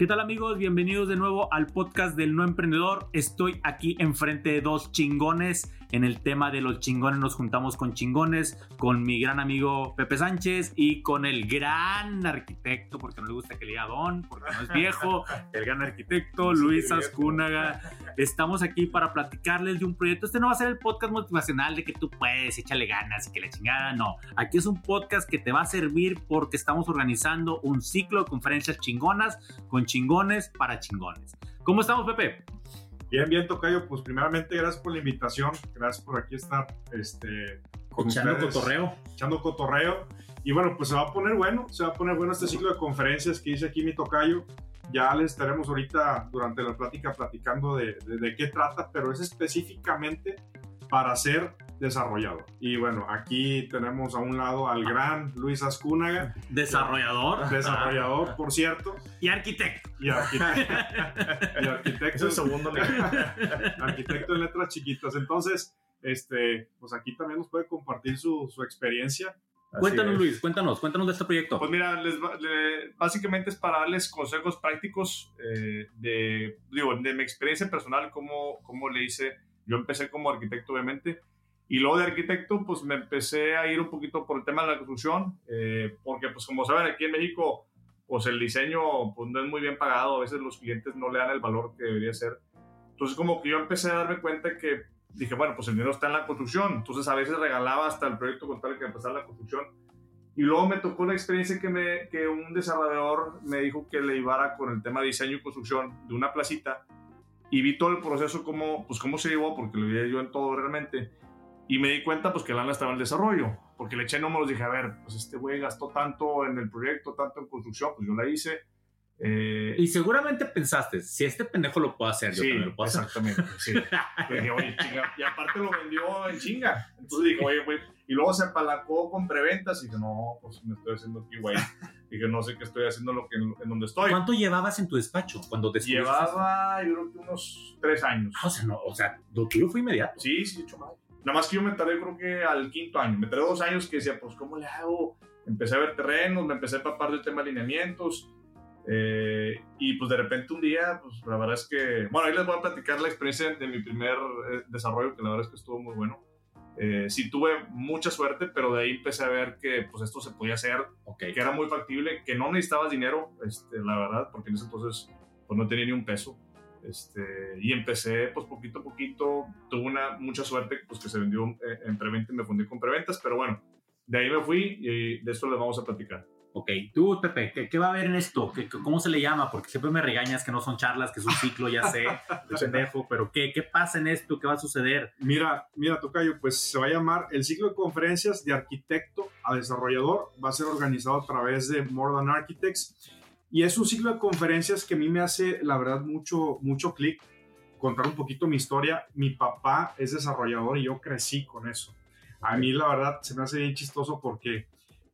¿Qué tal amigos? Bienvenidos de nuevo al podcast del no emprendedor. Estoy aquí enfrente de dos chingones. En el tema de los chingones nos juntamos con chingones, con mi gran amigo Pepe Sánchez y con el gran arquitecto, porque no le gusta que le diga don, porque no es viejo, el gran arquitecto Luis Ascúnaga. Estamos aquí para platicarles de un proyecto. Este no va a ser el podcast motivacional de que tú puedes, échale ganas y que la chingada, no. Aquí es un podcast que te va a servir porque estamos organizando un ciclo de conferencias chingonas con chingones para chingones. ¿Cómo estamos, Pepe? Bien, bien, Tocayo. Pues primeramente, gracias por la invitación. Gracias por aquí estar este, con Echando ustedes, cotorreo. Echando cotorreo. Y bueno, pues se va a poner bueno. Se va a poner bueno este ciclo de conferencias que dice aquí mi Tocayo. Ya les estaremos ahorita durante la plática platicando de, de- de qué trata, pero es específicamente para ser desarrollado. Y bueno, aquí tenemos a un lado al gran Luis Ascúnaga, Desarrollador. desarrollador, por cierto, Y arquitecto. y arquitecto. y arquitecto. Es el segundo arquitecto en letras chiquitas. Entonces, este, pues aquí también nos puede compartir su, su experiencia. Cuéntanos, es. Luis, cuéntanos, cuéntanos de este proyecto. Pues mira, les básicamente es para darles consejos prácticos eh, de, digo, de mi experiencia personal, cómo, cómo le hice. Yo empecé como arquitecto, obviamente, y luego de arquitecto, pues me empecé a ir un poquito por el tema de la construcción, eh, porque pues como saben, aquí en México, pues el diseño pues no es muy bien pagado, a veces los clientes no le dan el valor que debería ser. Entonces como que yo empecé a darme cuenta que dije, bueno, pues el dinero está en la construcción, entonces a veces regalaba hasta el proyecto con tal que empezara la construcción. Y luego me tocó la experiencia que, me, que un desarrollador me dijo que le llevara con el tema diseño y construcción de una placita y vi todo el proceso, cómo, pues cómo se llevó, porque lo vi yo en todo realmente. Y me di cuenta pues que lana estaba en desarrollo, porque le eché números, dije, a ver, pues este güey gastó tanto en el proyecto, tanto en construcción, pues yo la hice. Eh, Y seguramente pensaste, si este pendejo lo puedo hacer, yo sí, también lo puedo hacer. exactamente, sí. Y dije, oye, chinga, y aparte lo vendió en chinga. Entonces dije, oye, güey, y luego se apalancó con preventas y dije, no, pues me estoy haciendo aquí, güey. Dije, no sé qué estoy haciendo lo que, en donde estoy. ¿Cuánto llevabas en tu despacho cuando descubriste? Llevaba, yo creo que unos tres años. Ah, O sea, no, o sea, lo tuyo fue inmediato. Sí, sí, hecho mal. Nada más que yo me tardé, creo que al quinto año. Me tardé dos años que decía, pues, ¿cómo le hago? Empecé a ver terrenos, me empecé a papar del tema de alineamientos. eh, y pues de repente un día, pues la verdad es que, bueno, ahí les voy a platicar la experiencia de mi primer eh, desarrollo, que la verdad es que estuvo muy bueno. Eh, sí tuve mucha suerte, pero de ahí empecé a ver que pues esto se podía hacer, Ok. que era muy factible, que no necesitabas dinero, este, la verdad, porque en ese entonces pues no tenía ni un peso. Este, y empecé pues poquito a poquito, tuve una, mucha suerte pues que se vendió eh, en preventa y me fundí con preventas, pero bueno, de ahí me fui y de eso les vamos a platicar. Ok, tú, Pepe, ¿qué, qué va a haber en esto? ¿Qué, qué- ¿Cómo se le llama? Porque siempre me regañas que no son charlas, que es un ciclo, ya sé, de pendejo, pero ¿qué, ¿qué pasa en esto? ¿Qué va a suceder? Mira, mira, Tocayo, pues se va a llamar el ciclo de conferencias de arquitecto a desarrollador. Va a ser organizado a través de More Than Architects. Y es un ciclo de conferencias que a mí me hace, la verdad, mucho, mucho clic. Contar un poquito mi historia. Mi papá es desarrollador y yo crecí con eso. A mí, la verdad, se me hace bien chistoso porque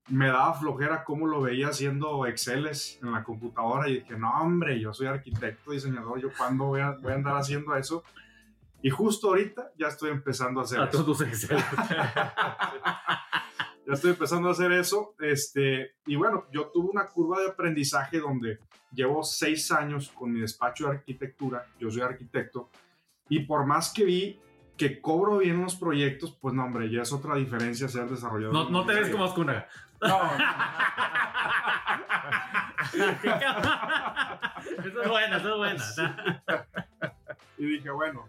me daba flojera cómo lo veía haciendo Exceles en la computadora y dije, no, hombre, yo soy arquitecto, diseñador, yo cuándo voy a, voy a andar haciendo eso. Y justo ahorita ya estoy empezando a hacer A eso. todos Excel. Ya estoy empezando a hacer eso. Este, y bueno, yo tuve una curva de aprendizaje donde llevo seis años con mi despacho de arquitectura. Yo soy arquitecto. Y por más que vi que cobro bien los proyectos, pues no, hombre, ya es otra diferencia ser desarrollador. No, no te ves como Ascuna. No, Eso es buena, eso es buena. Y dije, bueno,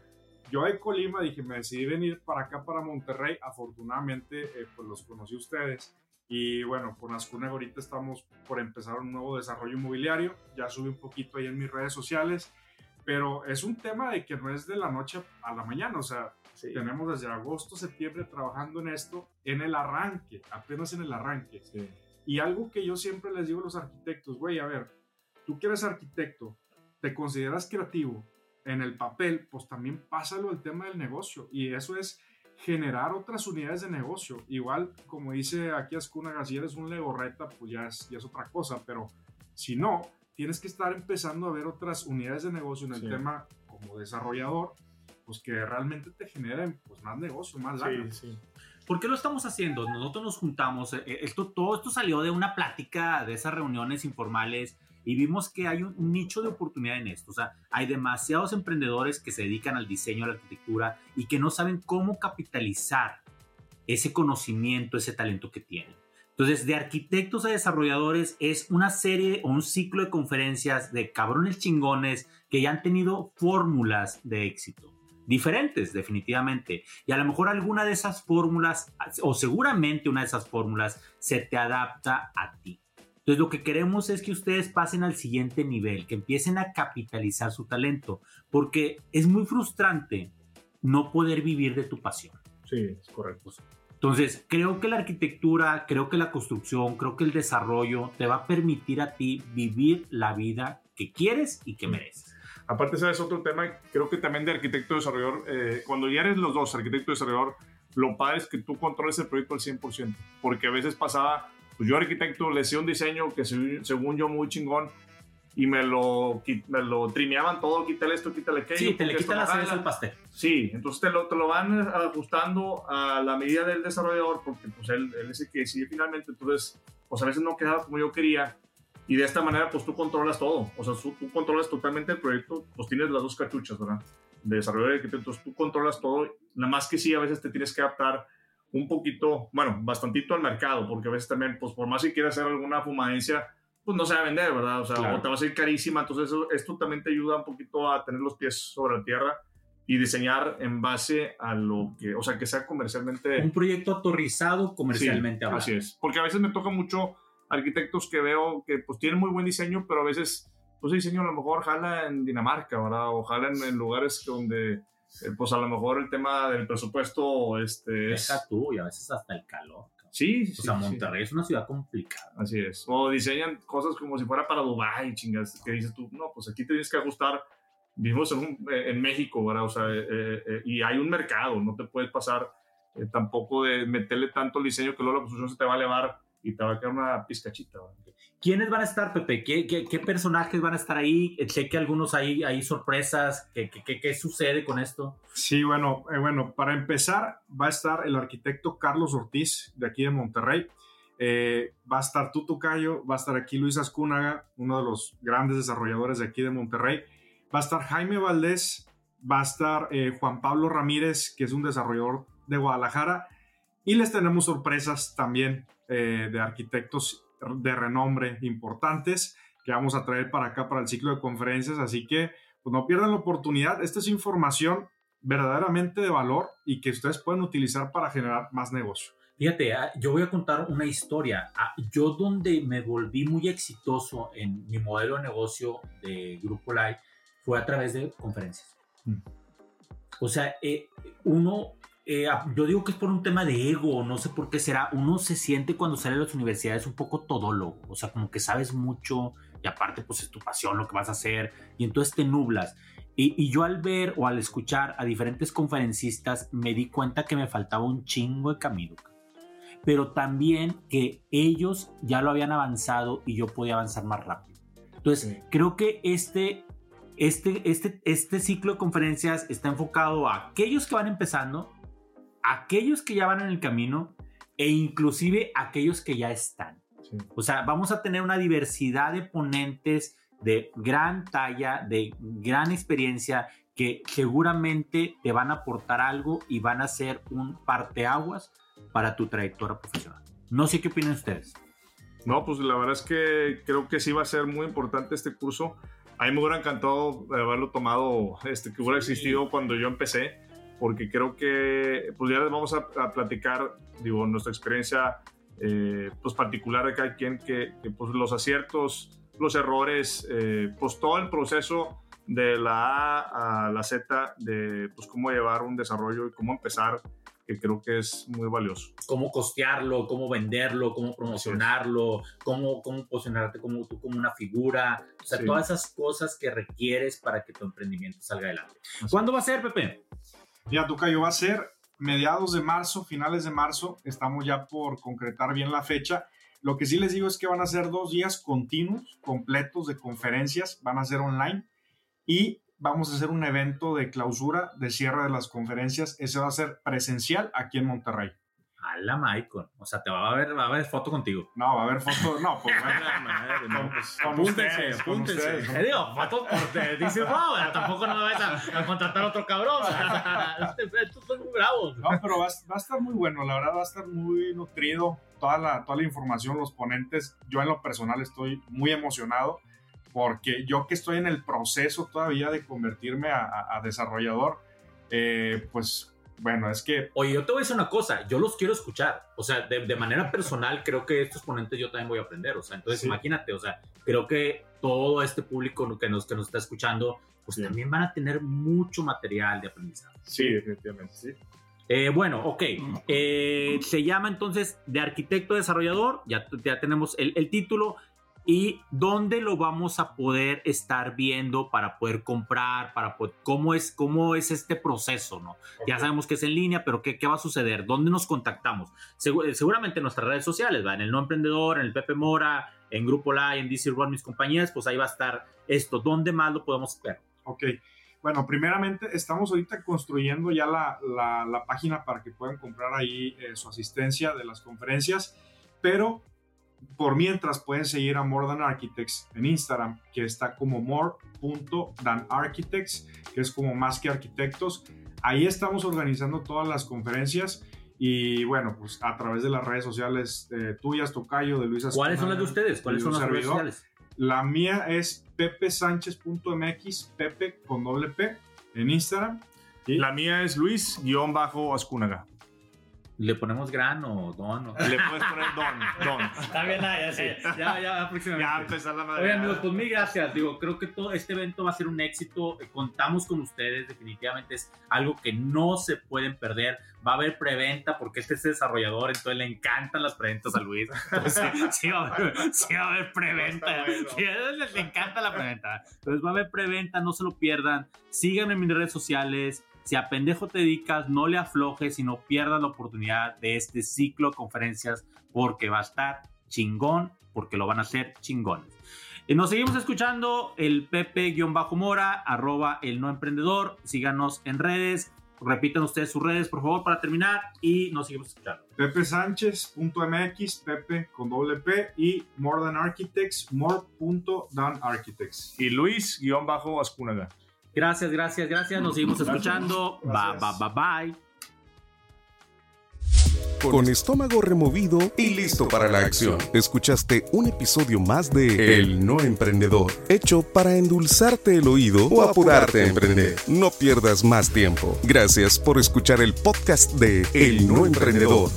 yo de Colima dije, me decidí venir para acá, para Monterrey. Afortunadamente, eh, pues los conocí a ustedes. Y bueno, con Ascuna ahorita estamos por empezar un nuevo desarrollo inmobiliario. Ya subí un poquito ahí en mis redes sociales. Pero es un tema de que no es de la noche a la mañana. O sea, Sí. tenemos desde agosto, septiembre trabajando en esto, en el arranque, apenas en el arranque. Sí. Y algo que yo siempre les digo a los arquitectos, güey, a ver, tú que eres arquitecto, te consideras creativo, en el papel, pues también pásalo el tema del negocio. Y eso es generar otras unidades de negocio. Igual, como dice aquí Ascuna, si eres un legorreta, pues ya es, ya es otra cosa, pero si no, tienes que estar empezando a ver otras unidades de negocio en el tema como desarrollador, pues que realmente te generen pues, más negocio, más lana. Sí, ¿Por qué lo estamos haciendo? Nosotros nos juntamos, eh, esto, todo esto salió de una plática, de esas reuniones informales, y vimos que hay un, nicho de oportunidad en esto. O sea, hay demasiados emprendedores que se dedican al diseño, a la arquitectura y que no saben cómo capitalizar ese conocimiento, ese talento que tienen. Entonces, de arquitectos a desarrolladores es una serie o un ciclo de conferencias de cabrones chingones que ya han tenido fórmulas de éxito. Diferentes, definitivamente. Y a lo mejor alguna de esas fórmulas, o seguramente una de esas fórmulas, se te adapta a ti. Entonces lo que queremos es que ustedes pasen al siguiente nivel, que empiecen a capitalizar su talento, porque es muy frustrante no poder vivir de tu pasión. Sí, es correcto. Entonces, creo que la arquitectura, creo que la construcción, creo que el desarrollo te va a permitir a ti vivir la vida que quieres y que mereces. Aparte, sabes, otro tema, creo que también de arquitecto desarrollador, eh, cuando ya eres los dos, arquitecto desarrollador, lo padre es que tú controles el proyecto al 100%, porque a veces pasaba pues yo arquitecto le hacía un diseño que según yo muy chingón y me lo, me lo trimeaban todo, quítale esto, quítale aquello. Sí, te le quitan las al pastel. Sí, entonces te lo, te lo van ajustando a la medida del desarrollador porque pues él, él es el que decide finalmente, entonces pues a veces no quedaba como yo quería y de esta manera pues tú controlas todo, o sea, tú, tú controlas totalmente el proyecto, pues tienes las dos cachuchas, ¿verdad? De desarrollo de arquitecto, entonces tú controlas todo, nada más que sí, a veces te tienes que adaptar un poquito, bueno, bastantito al mercado, porque a veces también, pues por más que quieras hacer alguna fumadencia, pues no se va a vender, ¿verdad? O sea, o te va a ser carísima, entonces esto también te ayuda un poquito a tener los pies sobre la tierra y diseñar en base a lo que, o sea, que sea comercialmente... Un proyecto autorizado comercialmente sí, Así es, porque a veces me toca mucho arquitectos que veo que pues tienen muy buen diseño, pero a veces, pues el diseño a lo mejor jala en Dinamarca, ¿verdad? O jala en lugares donde eh, pues a lo mejor el tema del presupuesto este, Deja tú y a veces hasta el calor. Sí, sí. O sea, Monterrey es una ciudad complicada. Así es. O diseñan cosas como si fuera para Dubái, chingas, que dices tú, no, pues aquí tienes que ajustar. Vivimos en, eh, en México, ¿verdad? O sea, eh, y hay un mercado, no te puedes pasar tampoco de meterle tanto el diseño que luego la construcción se te va a elevar y te va a quedar una pizcachita. ¿Quiénes van a estar, Pepe? ¿Qué, qué, personajes van a estar ahí? Sé que algunos hay, hay sorpresas. ¿Qué, ¿Qué, sucede con esto? Sí, bueno, eh, bueno, para empezar va a estar el arquitecto Carlos Ortiz de aquí de Monterrey. Eh, va a estar Tuto Cayo, va a estar aquí Luis Ascúnaga, uno de los grandes desarrolladores de aquí de Monterrey. Va a estar Jaime Valdés, va a estar eh, Juan Pablo Ramírez, que es un desarrollador de Guadalajara. Y les tenemos sorpresas también de arquitectos de renombre importantes que vamos a traer para acá para el ciclo de conferencias. Así que pues no pierdan la oportunidad. Esta es información verdaderamente de valor y que ustedes pueden utilizar para generar más negocio. Fíjate, ah, yo voy a contar una historia. Ah, yo donde me volví muy exitoso en mi modelo de negocio de Grupo Live fue a través de conferencias. Mm. O sea, eh, uno eh, yo digo que es por un tema de ego, no sé por qué será. Uno se siente cuando sale de las universidades un poco todólogo, o sea, como que sabes mucho y aparte, pues es tu pasión lo que vas a hacer y entonces te nublas. Y, yo al ver o al escuchar a diferentes conferencistas me di cuenta que me faltaba un chingo de camino, pero también que ellos ya lo habían avanzado y yo podía avanzar más rápido. Entonces, creo que este, este, este, este ciclo de conferencias está enfocado a aquellos que van empezando aquellos que ya van en el camino e inclusive aquellos que ya están. O sea, vamos a tener una diversidad de ponentes de gran talla, de gran experiencia, que seguramente te van a aportar algo y van a ser un parteaguas para tu trayectoria profesional. No sé qué opinan ustedes. No, pues la verdad es que creo que sí va a ser muy importante este curso. A mí me hubiera encantado haberlo tomado, este, que hubiera existido cuando yo empecé porque creo que pues ya les vamos a, platicar, digo, nuestra experiencia eh, pues particular de cada quien, que, pues los aciertos, los errores, eh, pues todo el proceso de la A a la Z de pues cómo llevar un desarrollo y cómo empezar que creo que es muy valioso. Cómo costearlo, cómo venderlo, cómo promocionarlo, cómo, cómo posicionarte como tú como una figura, o sea, Sí. todas esas cosas que requieres para que tu emprendimiento salga adelante. ¿Cuándo va a ser, Pepe? Ya, Tocayo, va a ser mediados de marzo, finales de marzo. Estamos ya por concretar bien la fecha. Lo que sí les digo es que van a ser dos días continuos, completos de conferencias, van a ser online y vamos a hacer un evento de clausura, de cierre de las conferencias. Ese va a ser presencial aquí en Monterrey. A la Maicon. O sea, te va a ver, va a haber foto contigo. No, va a haber fotos, no, pues bueno, no, pues, con ustedes, con ustedes. Te digo, fotos porque dices, wow, tampoco no me vas a, a contratar a otro cabrón. Estos son muy bravos. No, pero va, a- va a estar muy bueno, la verdad va a estar muy nutrido toda la, toda la información, los ponentes. Yo en lo personal estoy muy emocionado porque yo que estoy en el proceso todavía de convertirme a, a- a desarrollador, eh, pues bueno, es que Oye, yo te voy a decir una cosa, yo los quiero escuchar. O sea, de, de manera personal, creo que estos ponentes yo también voy a aprender. O sea, entonces Sí. imagínate, o sea, creo que todo este público que nos, que nos está escuchando, pues Sí. también van a tener mucho material de aprendizaje. Sí, definitivamente, sí. Eh, bueno, ok. Eh, se llama entonces de arquitecto desarrollador. Ya, ya tenemos el, el título. ¿Y dónde lo vamos a poder estar viendo para poder comprar? Para poder- ¿cómo, es, ¿Cómo es este proceso? ¿no? Ya sabemos que es en línea, pero ¿qué, qué va a suceder? ¿Dónde nos contactamos? Eh, seguramente en nuestras redes sociales, ¿va? en el No Emprendedor, en el Pepe Mora, en Grupo La, en DC Run, mis compañías, pues ahí va a estar esto. ¿Dónde más lo podemos ver? Ok. Bueno, primeramente estamos ahorita construyendo ya la, la- la página para que puedan comprar ahí eh, su asistencia de las conferencias, pero por mientras pueden seguir a More Than Architects en Instagram, que está como more.thanarchitects, que es como más que arquitectos. Ahí estamos organizando todas las conferencias y bueno, pues a través de las redes sociales eh, tuyas, Tocayo, de Luisa ¿Cuáles son las de ustedes? ¿Cuáles son las redes sociales? La mía es pepesánchez.mx, pepe con doble P en Instagram. La mía es Luis-Ascúnaga. ¿Le ponemos gran o don? o- Le puedes poner Don. Don. Está bien, ah, ya. Ya, ya, próximamente. Ya empezar la madre. Oye, amigos, pues mil gracias. Digo, creo que todo este evento va a ser un éxito. Contamos con ustedes. Definitivamente es algo que no se pueden perder. Va a haber preventa porque este es desarrollador, entonces le encantan las preventas a Luis. Entonces, sí, sí va a haber, sí va a haber preventa. Bueno. Sí, a él les encanta la preventa. Entonces va a haber preventa, no se lo pierdan. Síganme en mis redes sociales. Si a pendejo te dedicas, no le aflojes y no pierdas la oportunidad de este ciclo de conferencias porque va a estar chingón, porque lo van a hacer chingones. Eh, Nos seguimos escuchando el Pepe-Mora, arroba el no emprendedor. Síganos en redes. Repitan ustedes sus redes, por favor, para terminar. Y nos seguimos escuchando. pepesánchez.mx, pepe con doble P y More Than Architects, more.thanarchitects. Y Luis-Ascúnaga. Gracias, gracias, gracias. Nos seguimos Gracias. escuchando. Bye, Gracias. bye, bye, bye. Con estómago removido y listo para la acción. Escuchaste un episodio más de El No Emprendedor, hecho para endulzarte el oído o apurarte a emprender. No pierdas más tiempo. Gracias por escuchar el podcast de El No Emprendedor.